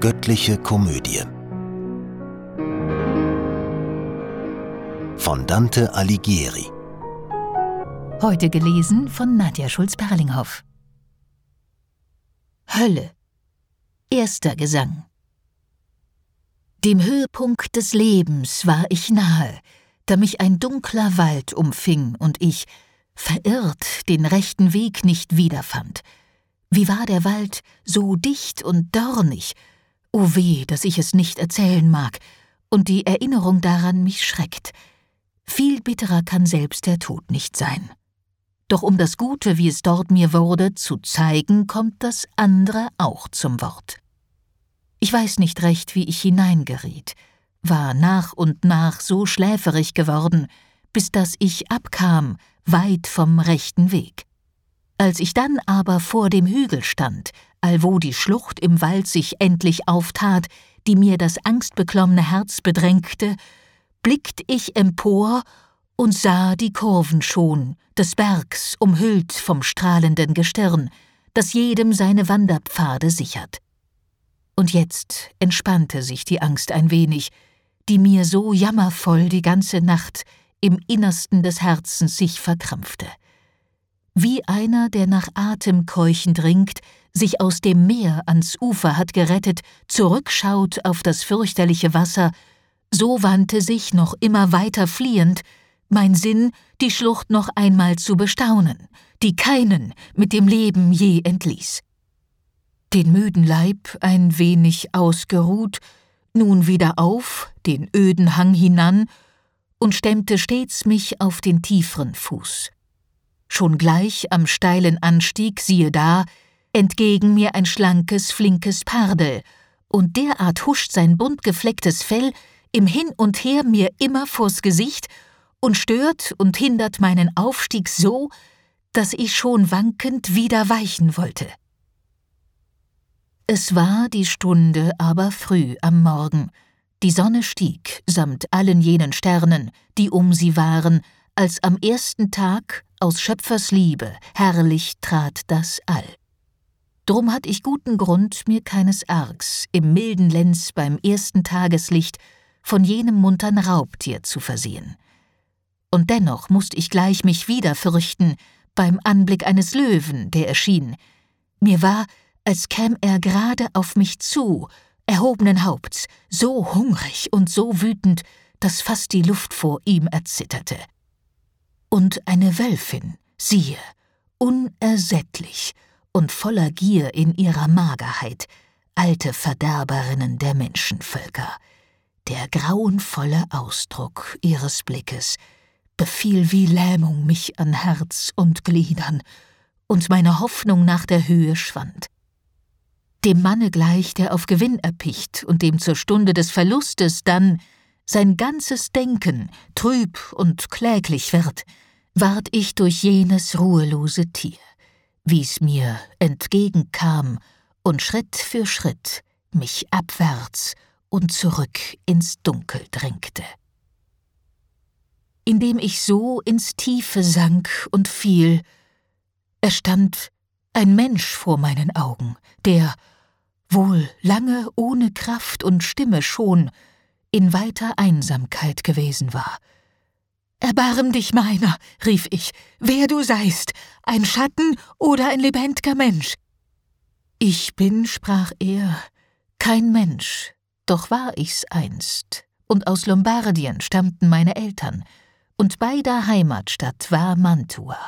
Göttliche Komödie von Dante Alighieri. Heute gelesen von Nadja Schulz-Perlinghoff. Hölle. Erster Gesang. Dem Höhepunkt des Lebens war ich nahe, da mich ein dunkler Wald umfing und ich, verirrt, den rechten Weg nicht wiederfand. Wie war der Wald so dicht und dornig? O weh, dass ich es nicht erzählen mag, und die Erinnerung daran mich schreckt. Viel bitterer kann selbst der Tod nicht sein. Doch um das Gute, wie es dort mir wurde, zu zeigen, kommt das andere auch zum Wort. Ich weiß nicht recht, wie ich hineingeriet, war nach und nach so schläferig geworden, bis dass ich abkam, weit vom rechten Weg. Als ich dann aber vor dem Hügel stand, allwo die Schlucht im Wald sich endlich auftat, die mir das angstbeklommene Herz bedrängte, blickt ich empor und sah die Kurven schon des Bergs umhüllt vom strahlenden Gestirn, das jedem seine Wanderpfade sichert. Und jetzt entspannte sich die Angst ein wenig, die mir so jammervoll die ganze Nacht im Innersten des Herzens sich verkrampfte. Wie einer, der nach Atem keuchend ringt, sich aus dem Meer ans Ufer hat gerettet, zurückschaut auf das fürchterliche Wasser, so wandte sich noch immer weiter fliehend mein Sinn, die Schlucht noch einmal zu bestaunen, die keinen mit dem Leben je entließ. Den müden Leib ein wenig ausgeruht, nun wieder auf, den öden Hang hinan, und stemmte stets mich auf den tieferen Fuß. Schon gleich am steilen Anstieg, siehe da, entgegen mir ein schlankes, flinkes Pardel, und derart huscht sein bunt geflecktes Fell im Hin und Her mir immer vors Gesicht und stört und hindert meinen Aufstieg so, dass ich schon wankend wieder weichen wollte. Es war die Stunde aber früh am Morgen, die Sonne stieg samt allen jenen Sternen, die um sie waren, als am ersten Tag aus Schöpfers Liebe herrlich trat das All. Drum hatt ich guten Grund, mir keines Args im milden Lenz beim ersten Tageslicht von jenem muntern Raubtier zu versehen. Und dennoch musst ich gleich mich wieder fürchten beim Anblick eines Löwen, der erschien. Mir war, als käm er gerade auf mich zu, erhobenen Haupts, so hungrig und so wütend, dass fast die Luft vor ihm erzitterte. Und eine Wölfin, siehe, unersättlich und voller Gier in ihrer Magerheit, alte Verderberinnen der Menschenvölker, der grauenvolle Ausdruck ihres Blickes befiel wie Lähmung mich an Herz und Gliedern, und meine Hoffnung nach der Höhe schwand. Dem Manne gleich, der auf Gewinn erpicht und dem zur Stunde des Verlustes dann sein ganzes Denken trüb und kläglich wird, ward ich durch jenes ruhelose Tier, wie's mir entgegenkam und Schritt für Schritt mich abwärts und zurück ins Dunkel drängte. Indem ich so ins Tiefe sank und fiel, erstand ein Mensch vor meinen Augen, der, wohl lange ohne Kraft und Stimme schon, in weiter Einsamkeit gewesen war. Erbarm dich meiner, rief ich, wer du seist, ein Schatten oder ein lebendiger Mensch. Ich bin, sprach er, kein Mensch, doch war ich's einst, und aus Lombardien stammten meine Eltern, und beider Heimatstadt war Mantua.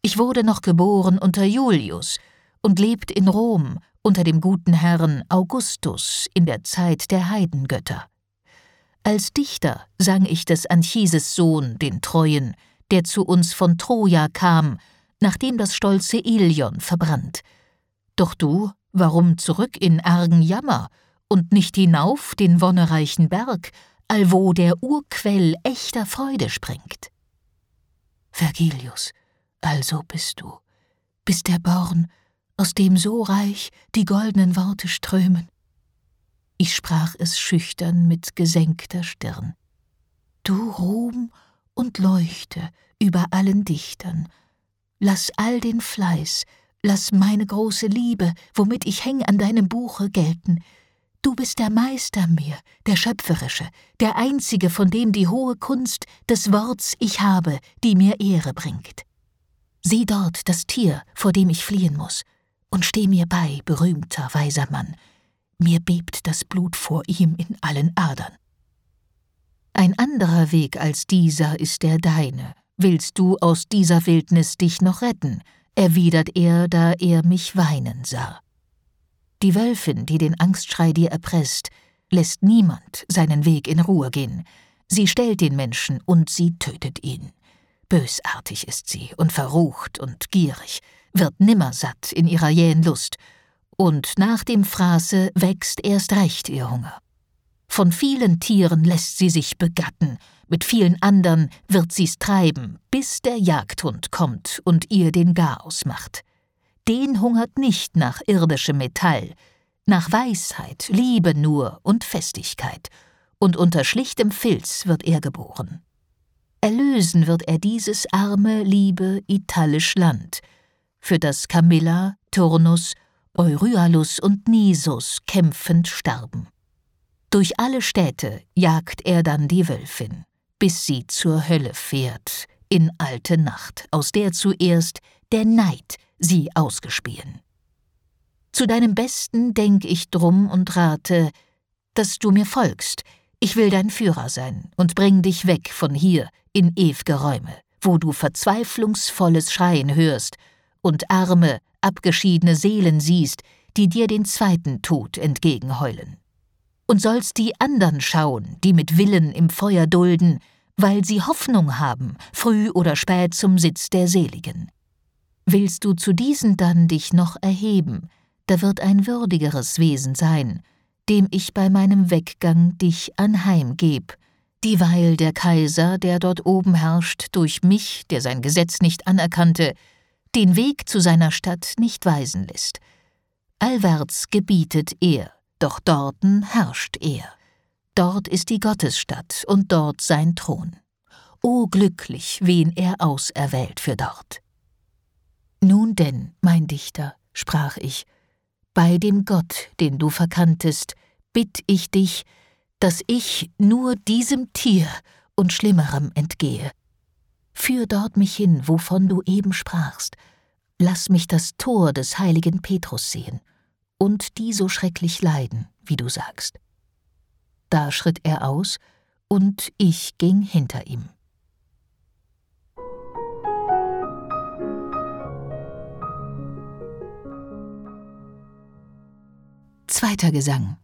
Ich wurde noch geboren unter Julius und lebt in Rom unter dem guten Herrn Augustus in der Zeit der Heidengötter. Als Dichter sang ich des Anchises Sohn, den Treuen, der zu uns von Troja kam, nachdem das stolze Ilion verbrannt. Doch du, warum zurück in argen Jammer, und nicht hinauf den wonnereichen Berg, allwo der Urquell echter Freude springt. Vergilius, also bist du, bist der Born, aus dem so reich die goldenen Worte strömen. Ich sprach es schüchtern mit gesenkter Stirn. Du Ruhm und Leuchte über allen Dichtern, lass all den Fleiß, lass meine große Liebe, womit ich häng an deinem Buche gelten, Du bist der Meister mir, der Schöpferische, der Einzige, von dem die hohe Kunst des Worts ich habe, die mir Ehre bringt. Sieh dort das Tier, vor dem ich fliehen muss, und steh mir bei, berühmter, weiser Mann. Mir bebt das Blut vor ihm in allen Adern. Ein anderer Weg als dieser ist der deine. Willst du aus dieser Wildnis dich noch retten? erwidert er, da er mich weinen sah. Die Wölfin, die den Angstschrei dir erpresst, lässt niemand seinen Weg in Ruhe gehen. Sie stellt den Menschen und sie tötet ihn. Bösartig ist sie und verrucht und gierig, wird nimmer satt in ihrer jähen Lust, und nach dem Fraße wächst erst recht ihr Hunger. Von vielen Tieren lässt sie sich begatten, mit vielen andern wird sie's treiben, bis der Jagdhund kommt und ihr den Garaus macht den hungert nicht nach irdischem Metall, nach Weisheit, Liebe nur und Festigkeit, und unter schlichtem Filz wird er geboren. Erlösen wird er dieses arme, liebe, italisch Land, für das Camilla, Turnus, Euryalus und Nisus kämpfend starben. Durch alle Städte jagt er dann die Wölfin, bis sie zur Hölle fährt, in alte Nacht, aus der zuerst der Neid sie ausgespielen. Zu deinem Besten denk ich drum und rate, dass du mir folgst, ich will dein Führer sein und bring dich weg von hier in ew'ge Räume, wo du verzweiflungsvolles Schreien hörst und arme, abgeschiedene Seelen siehst, die dir den zweiten Tod entgegenheulen. Und sollst die andern schauen, die mit Willen im Feuer dulden, weil sie Hoffnung haben, früh oder spät zum Sitz der Seligen. Willst du zu diesen dann dich noch erheben, da wird ein würdigeres Wesen sein, dem ich bei meinem Weggang dich anheimgeb, dieweil der Kaiser, der dort oben herrscht, durch mich, der sein Gesetz nicht anerkannte, den Weg zu seiner Stadt nicht weisen lässt. Allwärts gebietet er, doch dorten herrscht er. Dort ist die Gottesstadt und dort sein Thron. O glücklich, wen er auserwählt für dort. Nun denn, mein Dichter, sprach ich, bei dem Gott, den du verkanntest, bitt ich dich, dass ich nur diesem Tier und Schlimmerem entgehe. Führ dort mich hin, wovon du eben sprachst, lass mich das Tor des heiligen Petrus sehen und die so schrecklich leiden, wie du sagst. Da schritt er aus, und ich ging hinter ihm. Zweiter Gesang.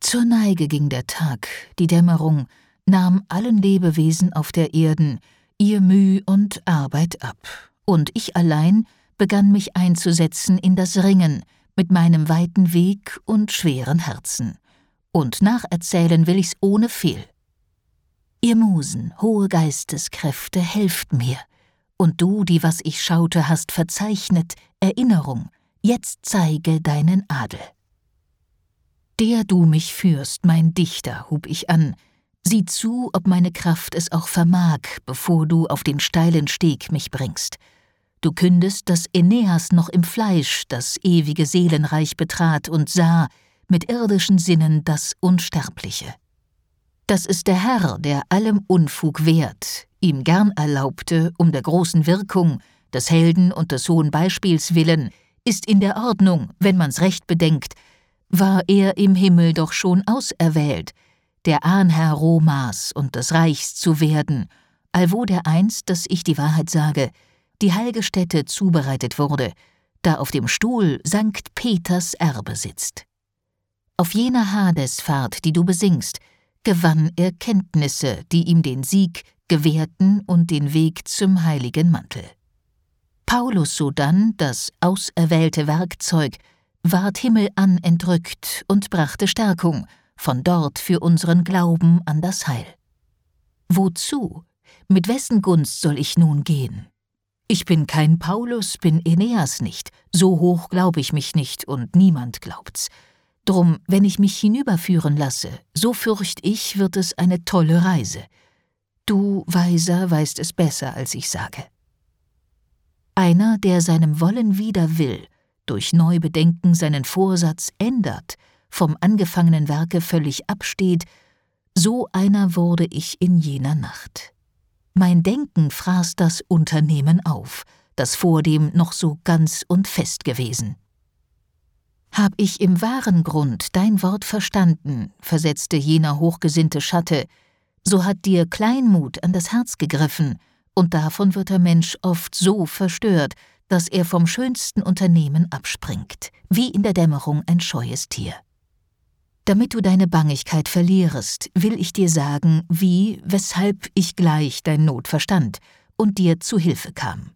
Zur Neige ging der Tag, die Dämmerung nahm allen Lebewesen auf der Erden ihr Müh und Arbeit ab, und ich allein begann mich einzusetzen in das Ringen mit meinem weiten Weg und schweren Herzen. Und nacherzählen will ich's ohne Fehl. Ihr Musen, hohe Geisteskräfte, helft mir, und du, die was ich schaute, hast verzeichnet, Erinnerung, jetzt zeige deinen Adel. Der du mich führst, mein Dichter, hub ich an, sieh zu, ob meine Kraft es auch vermag, bevor du auf den steilen Steg mich bringst. Du kündest, dass Aeneas noch im Fleisch das ewige Seelenreich betrat und sah, mit irdischen Sinnen das Unsterbliche. Dass es der Herr, der allem Unfug wehrt, ihm gern erlaubte, um der großen Wirkung, des Helden und des hohen Beispiels willen, ist in der Ordnung, wenn man's recht bedenkt, war er im Himmel doch schon auserwählt, der Ahnherr Romas und des Reichs zu werden, allwo der einst, dass ich die Wahrheit sage, die heilige Stätte zubereitet wurde, da auf dem Stuhl Sankt Peters Erbe sitzt. Auf jener Hadesfahrt, die du besingst, gewann er Kenntnisse, die ihm den Sieg gewährten und den Weg zum heiligen Mantel. Paulus sodann, das auserwählte Werkzeug, ward himmelan entrückt und brachte Stärkung, von dort für unseren Glauben an das Heil. Wozu? Mit wessen Gunst soll ich nun gehen? Ich bin kein Paulus, bin Aeneas nicht, so hoch glaub ich mich nicht und niemand glaubt's. Drum, wenn ich mich hinüberführen lasse, so fürcht ich, wird es eine tolle Reise. Du, Weiser, weißt es besser, als ich sage. Einer, der seinem Wollen wider will, durch Neubedenken seinen Vorsatz ändert, vom angefangenen Werke völlig absteht, so einer wurde ich in jener Nacht. Mein Denken fraß das Unternehmen auf, das vordem noch so ganz und fest gewesen. Hab ich im wahren Grund dein Wort verstanden, versetzte jener hochgesinnte Schatte, so hat dir Kleinmut an das Herz gegriffen, und davon wird der Mensch oft so verstört, dass er vom schönsten Unternehmen abspringt, wie in der Dämmerung ein scheues Tier. Damit du deine Bangigkeit verlierest, will ich dir sagen, wie, weshalb ich gleich dein Not verstand und dir zu Hilfe kam.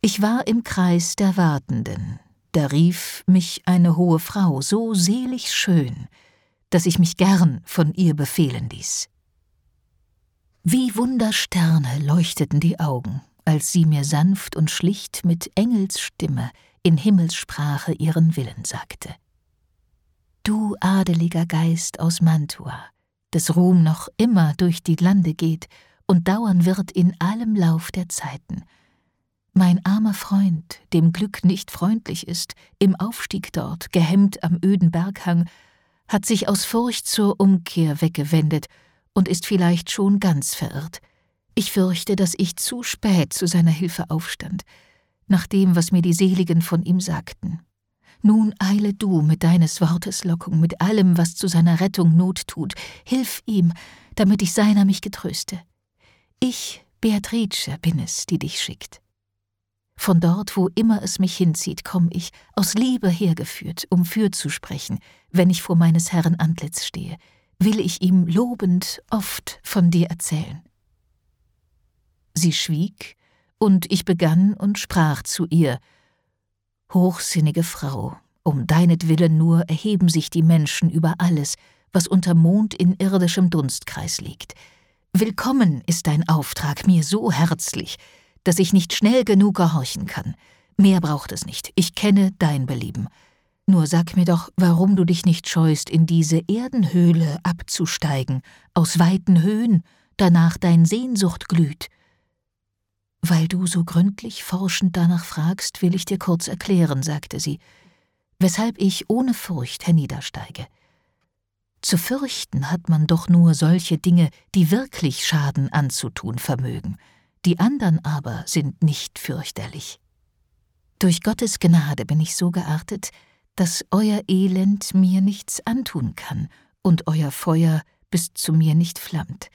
Ich war im Kreis der Wartenden, da rief mich eine hohe Frau so selig schön, dass ich mich gern von ihr befehlen ließ. Wie Wundersterne leuchteten die Augen, als sie mir sanft und schlicht mit Engelsstimme in Himmelssprache ihren Willen sagte. Du adeliger Geist aus Mantua, des Ruhm noch immer durch die Lande geht und dauern wird in allem Lauf der Zeiten. Mein armer Freund, dem Glück nicht freundlich ist, im Aufstieg dort, gehemmt am öden Berghang, hat sich aus Furcht zur Umkehr weggewendet und ist vielleicht schon ganz verirrt. Ich fürchte, dass ich zu spät zu seiner Hilfe aufstand, nach dem, was mir die Seligen von ihm sagten. Nun eile du mit deines Wortes Lockung, mit allem, was zu seiner Rettung Not tut. Hilf ihm, damit ich seiner mich getröste. Ich, Beatrice, bin es, die dich schickt. Von dort, wo immer es mich hinzieht, komm ich, aus Liebe hergeführt, um für zu sprechen, wenn ich vor meines Herrn Antlitz stehe, will ich ihm lobend oft von dir erzählen. Sie schwieg, und ich begann und sprach zu ihr, Hochsinnige Frau, um deinetwillen nur erheben sich die Menschen über alles, was unter Mond in irdischem Dunstkreis liegt. Willkommen ist dein Auftrag mir so herzlich, dass ich nicht schnell genug gehorchen kann. Mehr braucht es nicht, ich kenne dein Belieben. Nur sag mir doch, warum du dich nicht scheust, in diese Erdenhöhle abzusteigen, aus weiten Höhen, danach dein Sehnsucht glüht. Weil du so gründlich forschend danach fragst, will ich dir kurz erklären, sagte sie, weshalb ich ohne Furcht herniedersteige. Zu fürchten hat man doch nur solche Dinge, die wirklich Schaden anzutun vermögen, die andern aber sind nicht fürchterlich. Durch Gottes Gnade bin ich so geartet, dass euer Elend mir nichts antun kann und euer Feuer bis zu mir nicht flammt.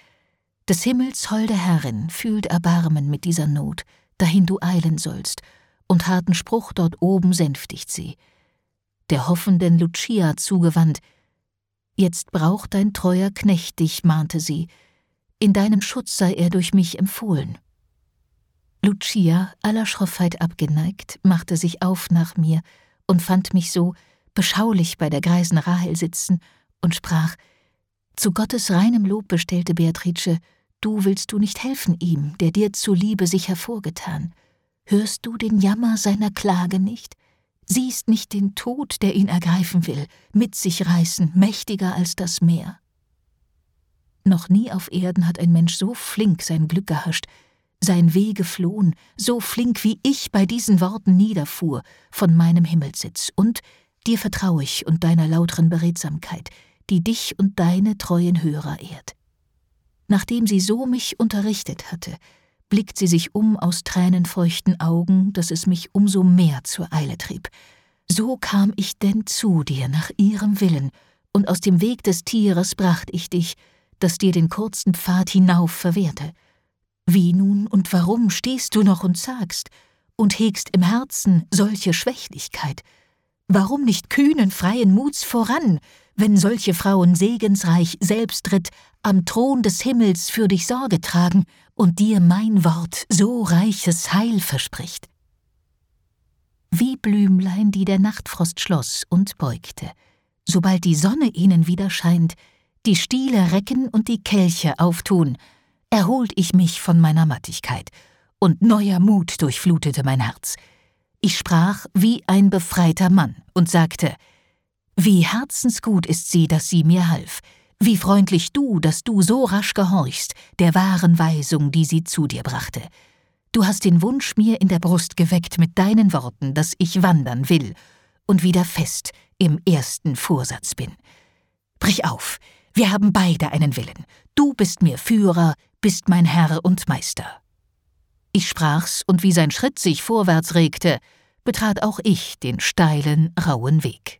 Des Himmels holde Herrin fühlt Erbarmen mit dieser Not, dahin du eilen sollst, und harten Spruch dort oben sänftigt sie. Der hoffenden Lucia zugewandt, Jetzt braucht dein treuer Knecht dich, mahnte sie, in deinem Schutz sei er durch mich empfohlen. Lucia, aller Schroffheit abgeneigt, machte sich auf nach mir und fand mich so beschaulich bei der greisen Rahel sitzen und sprach: Zu Gottes reinem Lob bestellte Beatrice, Du willst du nicht helfen ihm, der dir zuliebe sich hervorgetan. Hörst du den Jammer seiner Klage nicht? Siehst nicht den Tod, der ihn ergreifen will, mit sich reißen, mächtiger als das Meer? Noch nie auf Erden hat ein Mensch so flink sein Glück gehascht, sein Weh geflohen, so flink wie ich bei diesen Worten niederfuhr von meinem Himmelssitz, und dir vertrau ich und deiner lauteren Beredsamkeit, die dich und deine treuen Hörer ehrt. Nachdem sie so mich unterrichtet hatte, blickt sie sich um aus tränenfeuchten Augen, dass es mich umso mehr zur Eile trieb. So kam ich denn zu dir nach ihrem Willen, und aus dem Weg des Tieres bracht ich dich, das dir den kurzen Pfad hinauf verwehrte. Wie nun und warum stehst du noch und zagst und hegst im Herzen solche Schwächlichkeit? Warum nicht kühnen, freien Muts voran, wenn solche Frauen segensreich selbstritt am Thron des Himmels für dich Sorge tragen und dir mein Wort so reiches Heil verspricht. Wie Blümlein, die der Nachtfrost schloss und beugte, sobald die Sonne ihnen wieder scheint, die Stiele recken und die Kelche auftun, erholt ich mich von meiner Mattigkeit, und neuer Mut durchflutete mein Herz. Ich sprach wie ein befreiter Mann und sagte, wie herzensgut ist sie, dass sie mir half. Wie freundlich du, dass du so rasch gehorchst, der wahren Weisung, die sie zu dir brachte. Du hast den Wunsch mir in der Brust geweckt mit deinen Worten, dass ich wandern will und wieder fest im ersten Vorsatz bin. Brich auf, wir haben beide einen Willen. Du bist mir Führer, bist mein Herr und Meister. Ich sprach's, und wie sein Schritt sich vorwärts regte, betrat auch ich den steilen, rauen Weg.